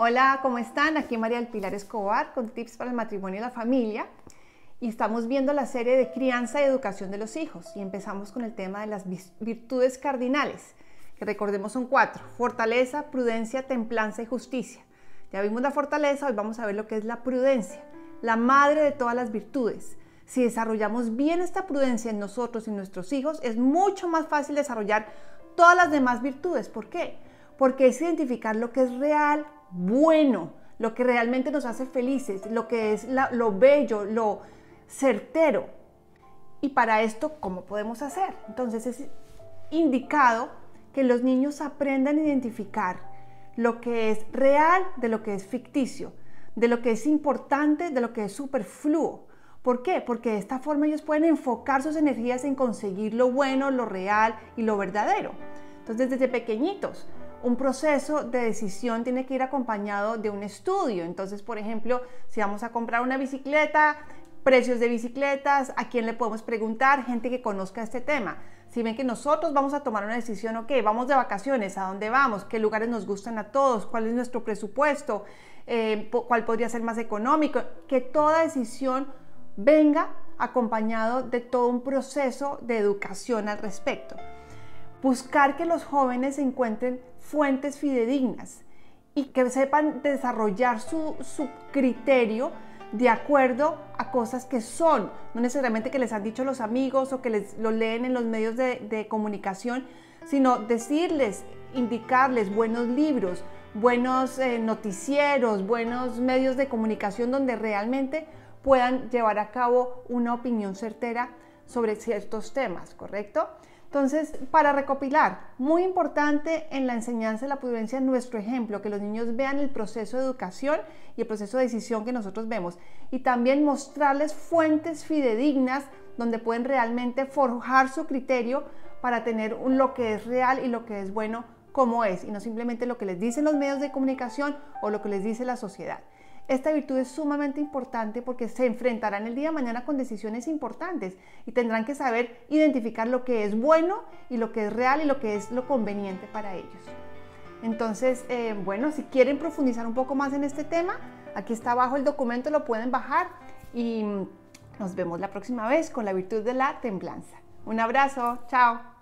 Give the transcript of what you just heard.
Hola, ¿cómo están? Aquí María del Pilar Escobar con tips para el matrimonio y la familia. Y estamos viendo la serie de crianza y educación de los hijos. Y empezamos con el tema de las virtudes cardinales, que recordemos son cuatro. Fortaleza, prudencia, templanza y justicia. Ya vimos la fortaleza, hoy vamos a ver lo que es la prudencia, la madre de todas las virtudes. Si desarrollamos bien esta prudencia en nosotros y nuestros hijos, es mucho más fácil desarrollar todas las demás virtudes. ¿Por qué? Porque es identificar lo que es real, bueno, lo que realmente nos hace felices, lo que es lo bello, lo certero. Y para esto, ¿cómo podemos hacer? Entonces es indicado que los niños aprendan a identificar lo que es real de lo que es ficticio, de lo que es importante, de lo que es superfluo. ¿Por qué? Porque de esta forma ellos pueden enfocar sus energías en conseguir lo bueno, lo real y lo verdadero. Entonces, desde pequeñitos, un proceso de decisión tiene que ir acompañado de un estudio. Entonces, por ejemplo, si vamos a comprar una bicicleta, precios de bicicletas, a quién le podemos preguntar, gente que conozca este tema. Si ven que nosotros vamos a tomar una decisión, ok, vamos de vacaciones, ¿a dónde vamos? ¿Qué lugares nos gustan a todos? ¿Cuál es nuestro presupuesto? Eh, ¿Cuál podría ser más económico? Que toda decisión venga acompañado de todo un proceso de educación al respecto. Buscar que los jóvenes encuentren fuentes fidedignas y que sepan desarrollar su, criterio de acuerdo a cosas que son, no necesariamente que les han dicho los amigos o que les lo leen en los medios de, comunicación, sino decirles, indicarles buenos libros, buenos eh, noticieros, buenos medios de comunicación donde realmente puedan llevar a cabo una opinión certera sobre ciertos temas, ¿correcto? Entonces, para recopilar, muy importante en la enseñanza de la prudencia nuestro ejemplo, que los niños vean el proceso de educación y el proceso de decisión que nosotros vemos. Y también mostrarles fuentes fidedignas donde pueden realmente forjar su criterio para tener un, lo que es real y lo que es bueno como es, y no simplemente lo que les dicen los medios de comunicación o lo que les dice la sociedad. Esta virtud es sumamente importante porque se enfrentarán el día de mañana con decisiones importantes y tendrán que saber identificar lo que es bueno y lo que es real y lo que es lo conveniente para ellos. Entonces, eh, bueno, si quieren profundizar un poco más en este tema, aquí está abajo el documento, lo pueden bajar y nos vemos la próxima vez con la virtud de la templanza. Un abrazo, chao.